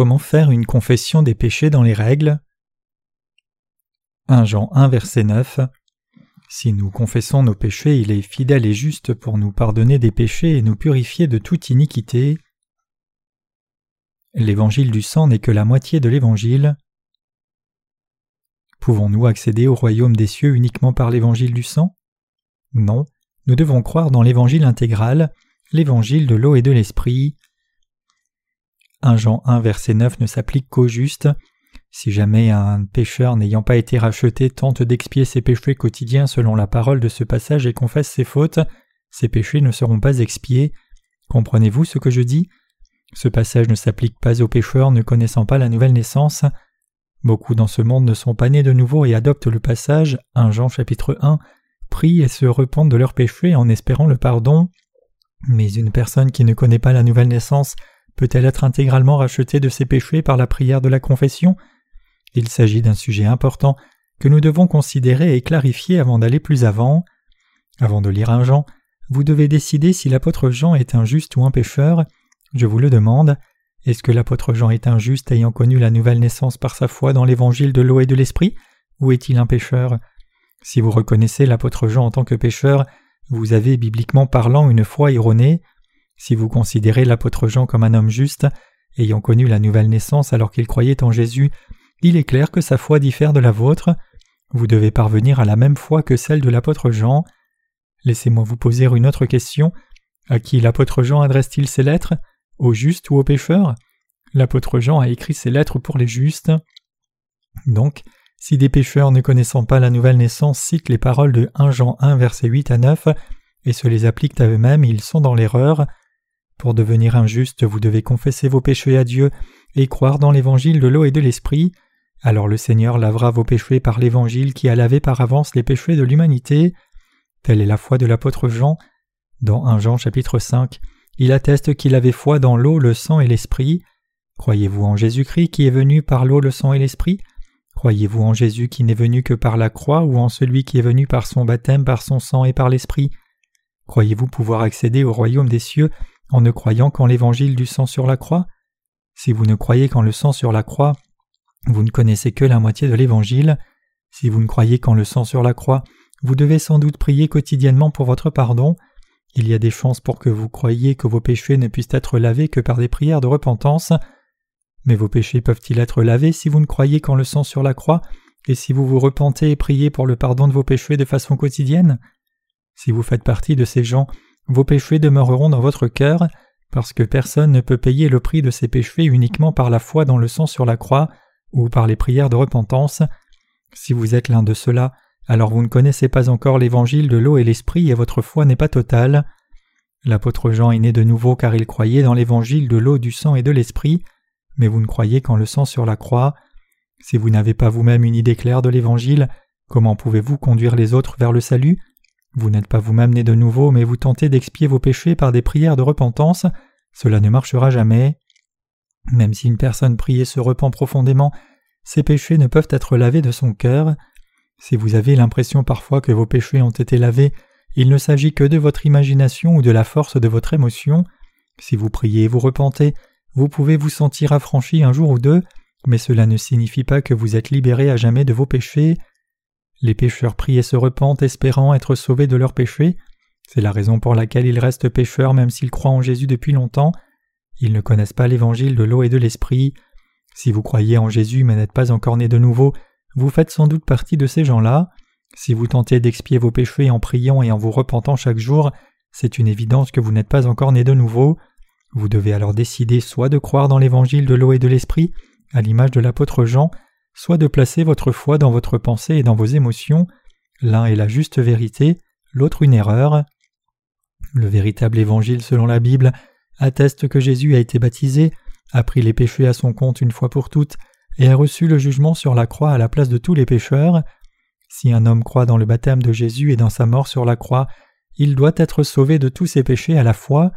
Comment faire une confession des péchés dans les règles 1 Jean 1 verset 9 Si nous confessons nos péchés, il est fidèle et juste pour nous pardonner des péchés et nous purifier de toute iniquité. L'évangile du sang n'est que la moitié de l'évangile. Pouvons-nous accéder au royaume des cieux uniquement par l'évangile du sang? Non, nous devons croire dans l'évangile intégral, l'évangile de l'eau et de l'esprit. 1 Jean 1 verset 9 ne s'applique qu'au juste. Si jamais un pécheur n'ayant pas été racheté tente d'expier ses péchés quotidiens selon la parole de ce passage et confesse ses fautes, ses péchés ne seront pas expiés. Comprenez-vous ce que je dis? Ce passage ne s'applique pas aux pécheurs ne connaissant pas la nouvelle naissance. Beaucoup dans ce monde ne sont pas nés de nouveau et adoptent le passage 1 Jean chapitre 1, prient et se repentent de leurs péchés en espérant le pardon. Mais une personne qui ne connaît pas la nouvelle naissance peut-elle être intégralement rachetée de ses péchés par la prière de la confession? Il s'agit d'un sujet important que nous devons considérer et clarifier avant d'aller plus avant. Avant de lire un Jean, vous devez décider si l'apôtre Jean est un juste ou un pécheur. Je vous le demande. Est-ce que l'apôtre Jean est un juste ayant connu la nouvelle naissance par sa foi dans l'évangile de l'eau et de l'esprit, ou est-il un pécheur? Si vous reconnaissez l'apôtre Jean en tant que pécheur, vous avez bibliquement parlant une foi erronée. Si vous considérez l'apôtre Jean comme un homme juste, ayant connu la nouvelle naissance alors qu'il croyait en Jésus, il est clair que sa foi diffère de la vôtre. Vous devez parvenir à la même foi que celle de l'apôtre Jean. Laissez-moi vous poser une autre question. À qui l'apôtre Jean adresse-t-il ses lettres? Aux justes ou aux pécheurs? L'apôtre Jean a écrit ses lettres pour les justes. Donc, si des pécheurs ne connaissant pas la nouvelle naissance citent les paroles de 1 Jean 1 versets 8 à 9 et se les appliquent à eux-mêmes, ils sont dans l'erreur. Pour devenir injuste, vous devez confesser vos péchés à Dieu et croire dans l'évangile de l'eau et de l'esprit. Alors le Seigneur lavera vos péchés par l'évangile qui a lavé par avance les péchés de l'humanité. Telle est la foi de l'apôtre Jean. Dans 1 Jean chapitre 5, il atteste qu'il avait foi dans l'eau, le sang et l'esprit. Croyez-vous en Jésus-Christ qui est venu par l'eau, le sang et l'esprit? Croyez-vous en Jésus qui n'est venu que par la croix ou en celui qui est venu par son baptême, par son sang et par l'esprit? Croyez-vous pouvoir accéder au royaume des cieux en ne croyant qu'en l'évangile du sang sur la croix Si vous ne croyez qu'en le sang sur la croix, vous ne connaissez que la moitié de l'évangile. Si vous ne croyez qu'en le sang sur la croix, vous devez sans doute prier quotidiennement pour votre pardon. Il y a des chances pour que vous croyiez que vos péchés ne puissent être lavés que par des prières de repentance. Mais vos péchés peuvent-ils être lavés si vous ne croyez qu'en le sang sur la croix, et si vous vous repentez et priez pour le pardon de vos péchés de façon quotidienne? Si vous faites partie de ces gens vos péchés demeureront dans votre cœur, parce que personne ne peut payer le prix de ses péchés uniquement par la foi dans le sang sur la croix ou par les prières de repentance. Si vous êtes l'un de ceux-là, alors vous ne connaissez pas encore l'évangile de l'eau et l'esprit et votre foi n'est pas totale. L'apôtre Jean est né de nouveau car il croyait dans l'évangile de l'eau, du sang et de l'esprit, mais vous ne croyez qu'en le sang sur la croix. Si vous n'avez pas vous-même une idée claire de l'évangile, comment pouvez-vous conduire les autres vers le salut? Vous n'êtes pas vous-même né de nouveau, mais vous tentez d'expier vos péchés par des prières de repentance, cela ne marchera jamais. Même si une personne prie et se repent profondément, ses péchés ne peuvent être lavés de son cœur. Si vous avez l'impression parfois que vos péchés ont été lavés, il ne s'agit que de votre imagination ou de la force de votre émotion. Si vous priez et vous repentez, vous pouvez vous sentir affranchi un jour ou deux, mais cela ne signifie pas que vous êtes libéré à jamais de vos péchés. Les pécheurs prient et se repentent espérant être sauvés de leurs péchés. C'est la raison pour laquelle ils restent pécheurs même s'ils croient en Jésus depuis longtemps. Ils ne connaissent pas l'évangile de l'eau et de l'esprit. Si vous croyez en Jésus mais n'êtes pas encore né de nouveau, vous faites sans doute partie de ces gens-là. Si vous tentez d'expier vos péchés en priant et en vous repentant chaque jour, c'est une évidence que vous n'êtes pas encore né de nouveau. Vous devez alors décider soit de croire dans l'évangile de l'eau et de l'esprit, à l'image de l'apôtre Jean, soit de placer votre foi dans votre pensée et dans vos émotions, l'un est la juste vérité, l'autre une erreur. Le véritable évangile selon la Bible atteste que Jésus a été baptisé, a pris les péchés à son compte une fois pour toutes, et a reçu le jugement sur la croix à la place de tous les pécheurs. Si un homme croit dans le baptême de Jésus et dans sa mort sur la croix, il doit être sauvé de tous ses péchés à la fois.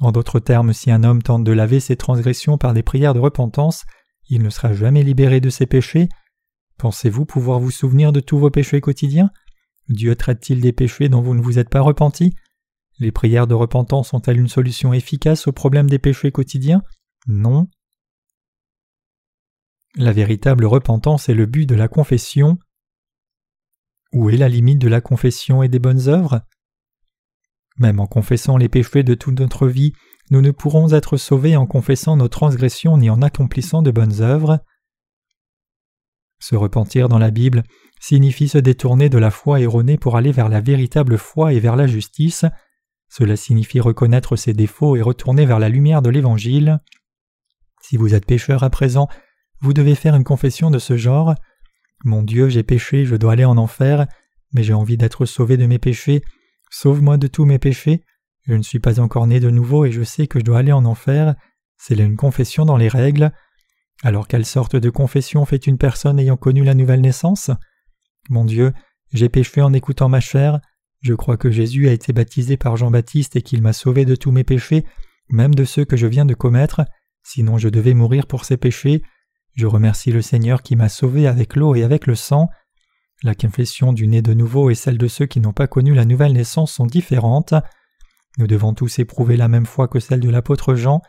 En d'autres termes, si un homme tente de laver ses transgressions par des prières de repentance, il ne sera jamais libéré de ses péchés. Pensez-vous pouvoir vous souvenir de tous vos péchés quotidiens? Dieu traite-t-il des péchés dont vous ne vous êtes pas repenti? Les prières de repentance sont-elles une solution efficace au problème des péchés quotidiens? Non. La véritable repentance est le but de la confession. Où est la limite de la confession et des bonnes œuvres? Même en confessant les péchés de toute notre vie, nous ne pourrons être sauvés en confessant nos transgressions ni en accomplissant de bonnes œuvres. Se repentir dans la Bible signifie se détourner de la foi erronée pour aller vers la véritable foi et vers la justice. Cela signifie reconnaître ses défauts et retourner vers la lumière de l'Évangile. Si vous êtes pécheur à présent, vous devez faire une confession de ce genre. Mon Dieu, j'ai péché, je dois aller en enfer, mais j'ai envie d'être sauvé de mes péchés. Sauve-moi de tous mes péchés. Je ne suis pas encore né de nouveau et je sais que je dois aller en enfer. C'est une confession dans les règles. Alors quelle sorte de confession fait une personne ayant connu la nouvelle naissance? Mon Dieu, j'ai péché en écoutant ma chair. Je crois que Jésus a été baptisé par Jean-Baptiste et qu'il m'a sauvé de tous mes péchés, même de ceux que je viens de commettre, sinon je devais mourir pour ces péchés. Je remercie le Seigneur qui m'a sauvé avec l'eau et avec le sang. La confession du né de nouveau et celle de ceux qui n'ont pas connu la nouvelle naissance sont différentes. Nous devons tous éprouver la même foi que celle de l'apôtre Jean.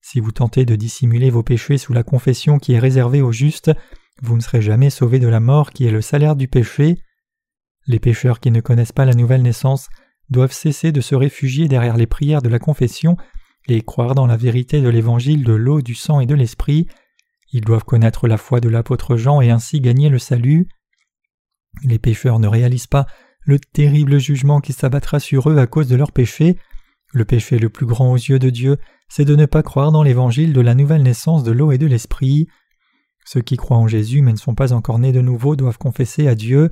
Si vous tentez de dissimuler vos péchés sous la confession qui est réservée aux justes, vous ne serez jamais sauvés de la mort qui est le salaire du péché. Les pécheurs qui ne connaissent pas la nouvelle naissance doivent cesser de se réfugier derrière les prières de la confession et croire dans la vérité de l'évangile de l'eau, du sang et de l'esprit. Ils doivent connaître la foi de l'apôtre Jean et ainsi gagner le salut. Les pécheurs ne réalisent pas le terrible jugement qui s'abattra sur eux à cause de leurs péchés. Le péché le plus grand aux yeux de Dieu, c'est de ne pas croire dans l'évangile de la nouvelle naissance de l'eau et de l'esprit. Ceux qui croient en Jésus mais ne sont pas encore nés de nouveau doivent confesser à Dieu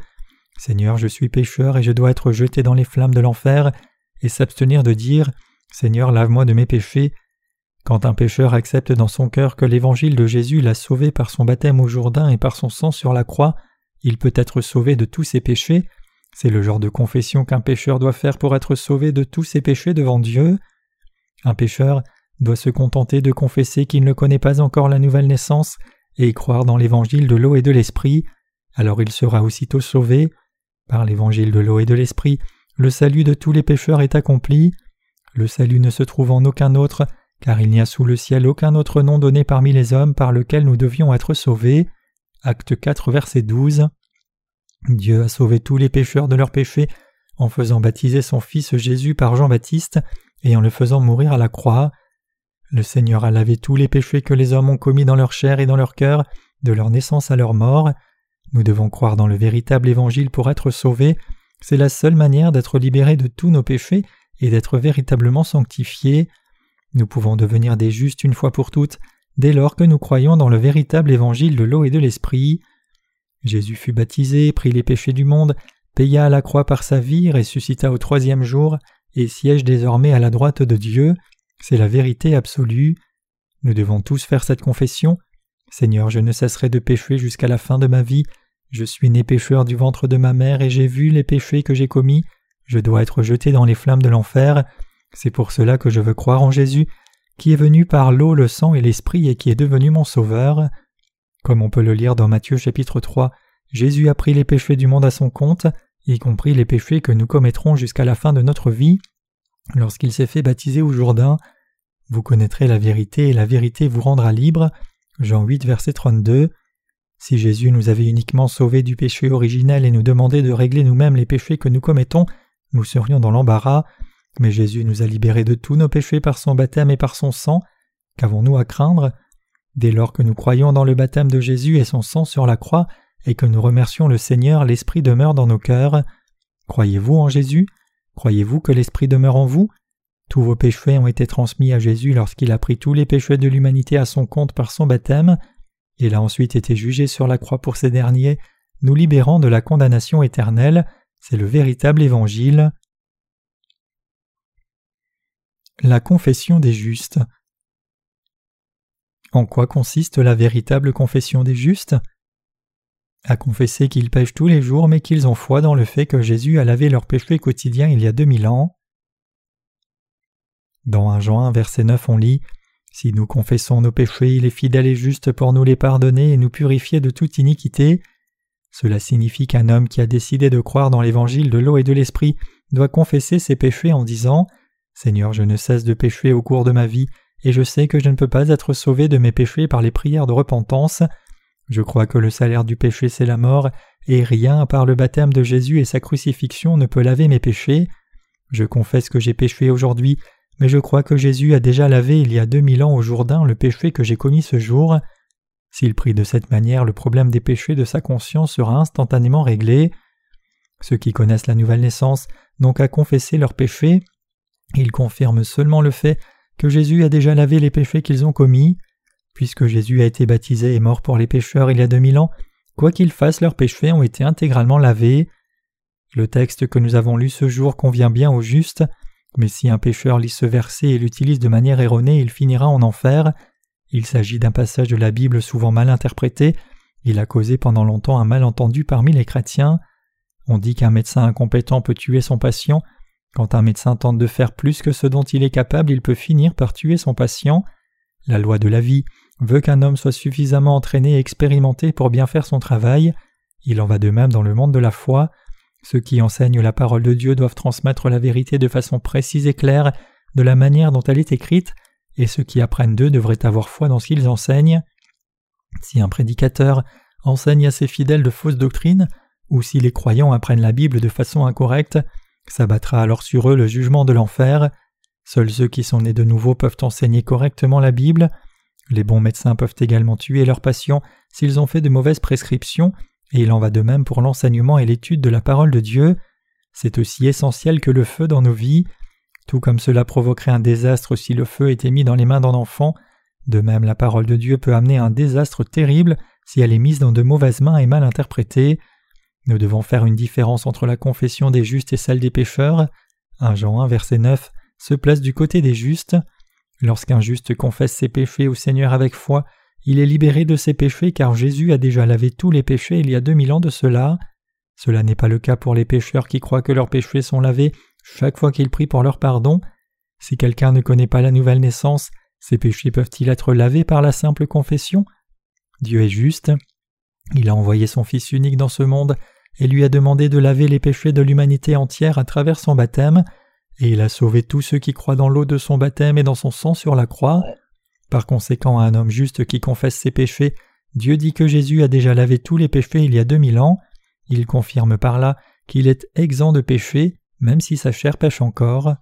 Seigneur, je suis pécheur et je dois être jeté dans les flammes de l'enfer, et s'abstenir de dire Seigneur, lave-moi de mes péchés, quand un pécheur accepte dans son cœur que l'évangile de Jésus l'a sauvé par son baptême au Jourdain et par son sang sur la croix, il peut être sauvé de tous ses péchés. C'est le genre de confession qu'un pécheur doit faire pour être sauvé de tous ses péchés devant Dieu. Un pécheur doit se contenter de confesser qu'il ne connaît pas encore la nouvelle naissance et croire dans l'évangile de l'eau et de l'esprit, alors il sera aussitôt sauvé. Par l'évangile de l'eau et de l'esprit, le salut de tous les pécheurs est accompli. Le salut ne se trouve en aucun autre, car il n'y a sous le ciel aucun autre nom donné parmi les hommes par lequel nous devions être sauvés. Acte 4, verset 12. Dieu a sauvé tous les pécheurs de leurs péchés en faisant baptiser son Fils Jésus par Jean-Baptiste et en le faisant mourir à la croix. Le Seigneur a lavé tous les péchés que les hommes ont commis dans leur chair et dans leur cœur, de leur naissance à leur mort. Nous devons croire dans le véritable évangile pour être sauvés. C'est la seule manière d'être libérés de tous nos péchés et d'être véritablement sanctifiés. Nous pouvons devenir des justes une fois pour toutes dès lors que nous croyons dans le véritable évangile de l'eau et de l'esprit. Jésus fut baptisé, prit les péchés du monde, paya à la croix par sa vie, ressuscita au troisième jour, et siège désormais à la droite de Dieu. C'est la vérité absolue. Nous devons tous faire cette confession. Seigneur, je ne cesserai de pécher jusqu'à la fin de ma vie. Je suis né pécheur du ventre de ma mère et j'ai vu les péchés que j'ai commis. Je dois être jeté dans les flammes de l'enfer. C'est pour cela que je veux croire en Jésus, qui est venu par l'eau, le sang et l'esprit et qui est devenu mon sauveur. Comme on peut le lire dans Matthieu chapitre 3, Jésus a pris les péchés du monde à son compte, y compris les péchés que nous commettrons jusqu'à la fin de notre vie. Lorsqu'il s'est fait baptiser au Jourdain, vous connaîtrez la vérité et la vérité vous rendra libre. Jean 8, verset 32. Si Jésus nous avait uniquement sauvés du péché originel et nous demandait de régler nous-mêmes les péchés que nous commettons, nous serions dans l'embarras. Mais Jésus nous a libérés de tous nos péchés par son baptême et par son sang. Qu'avons-nous à craindre? Dès lors que nous croyons dans le baptême de Jésus et son sang sur la croix, et que nous remercions le Seigneur, l'Esprit demeure dans nos cœurs. Croyez-vous en Jésus? Croyez-vous que l'Esprit demeure en vous? Tous vos péchés ont été transmis à Jésus lorsqu'il a pris tous les péchés de l'humanité à son compte par son baptême. Il a ensuite été jugé sur la croix pour ces derniers, nous libérant de la condamnation éternelle. C'est le véritable évangile. La confession des justes. En quoi consiste la véritable confession des justes? À confesser qu'ils pêchent tous les jours mais qu'ils ont foi dans le fait que Jésus a lavé leurs péchés quotidiens il y a deux mille ans. Dans 1 Jean 1 verset 9 on lit Si nous confessons nos péchés, il est fidèle et juste pour nous les pardonner et nous purifier de toute iniquité. Cela signifie qu'un homme qui a décidé de croire dans l'évangile de l'eau et de l'esprit doit confesser ses péchés en disant Seigneur, je ne cesse de pécher au cours de ma vie, et je sais que je ne peux pas être sauvé de mes péchés par les prières de repentance. Je crois que le salaire du péché c'est la mort, et rien à part le baptême de Jésus et sa crucifixion ne peut laver mes péchés. Je confesse que j'ai péché aujourd'hui, mais je crois que Jésus a déjà lavé il y a deux mille ans au Jourdain le péché que j'ai commis ce jour. S'il prie de cette manière, le problème des péchés de sa conscience sera instantanément réglé. Ceux qui connaissent la nouvelle naissance n'ont qu'à confesser leurs péchés. Ils confirment seulement le fait que Jésus a déjà lavé les péchés qu'ils ont commis. Puisque Jésus a été baptisé et mort pour les pécheurs il y a deux mille ans, quoi qu'ils fassent, leurs péchés ont été intégralement lavés. Le texte que nous avons lu ce jour convient bien au juste, mais si un pécheur lit ce verset et l'utilise de manière erronée, il finira en enfer. Il s'agit d'un passage de la Bible souvent mal interprété, il a causé pendant longtemps un malentendu parmi les chrétiens. On dit qu'un médecin incompétent peut tuer son patient. Quand un médecin tente de faire plus que ce dont il est capable, il peut finir par tuer son patient. La loi de la vie veut qu'un homme soit suffisamment entraîné et expérimenté pour bien faire son travail. Il en va de même dans le monde de la foi. Ceux qui enseignent la parole de Dieu doivent transmettre la vérité de façon précise et claire, de la manière dont elle est écrite, et ceux qui apprennent d'eux devraient avoir foi dans ce qu'ils enseignent. Si un prédicateur enseigne à ses fidèles de fausses doctrines, ou si les croyants apprennent la Bible de façon incorrecte, s'abattra alors sur eux le jugement de l'enfer. Seuls ceux qui sont nés de nouveau peuvent enseigner correctement la Bible. Les bons médecins peuvent également tuer leurs patients s'ils ont fait de mauvaises prescriptions, et il en va de même pour l'enseignement et l'étude de la parole de Dieu. C'est aussi essentiel que le feu dans nos vies. Tout comme cela provoquerait un désastre si le feu était mis dans les mains d'un enfant, de même la parole de Dieu peut amener un désastre terrible si elle est mise dans de mauvaises mains et mal interprétée. Nous devons faire une différence entre la confession des justes et celle des pécheurs. 1 Jean 1 verset 9 se place du côté des justes. Lorsqu'un juste confesse ses péchés au Seigneur avec foi, il est libéré de ses péchés car Jésus a déjà lavé tous les péchés il y a deux mille ans de cela. Cela n'est pas le cas pour les pécheurs qui croient que leurs péchés sont lavés chaque fois qu'ils prient pour leur pardon. Si quelqu'un ne connaît pas la nouvelle naissance, ses péchés peuvent-ils être lavés par la simple confession? Dieu est juste. Il a envoyé son Fils unique dans ce monde et lui a demandé de laver les péchés de l'humanité entière à travers son baptême et il a sauvé tous ceux qui croient dans l'eau de son baptême et dans son sang sur la croix. Par conséquent, à un homme juste qui confesse ses péchés, Dieu dit que Jésus a déjà lavé tous les péchés il y a deux mille ans. Il confirme par là qu'il est exempt de péché, même si sa chair pêche encore.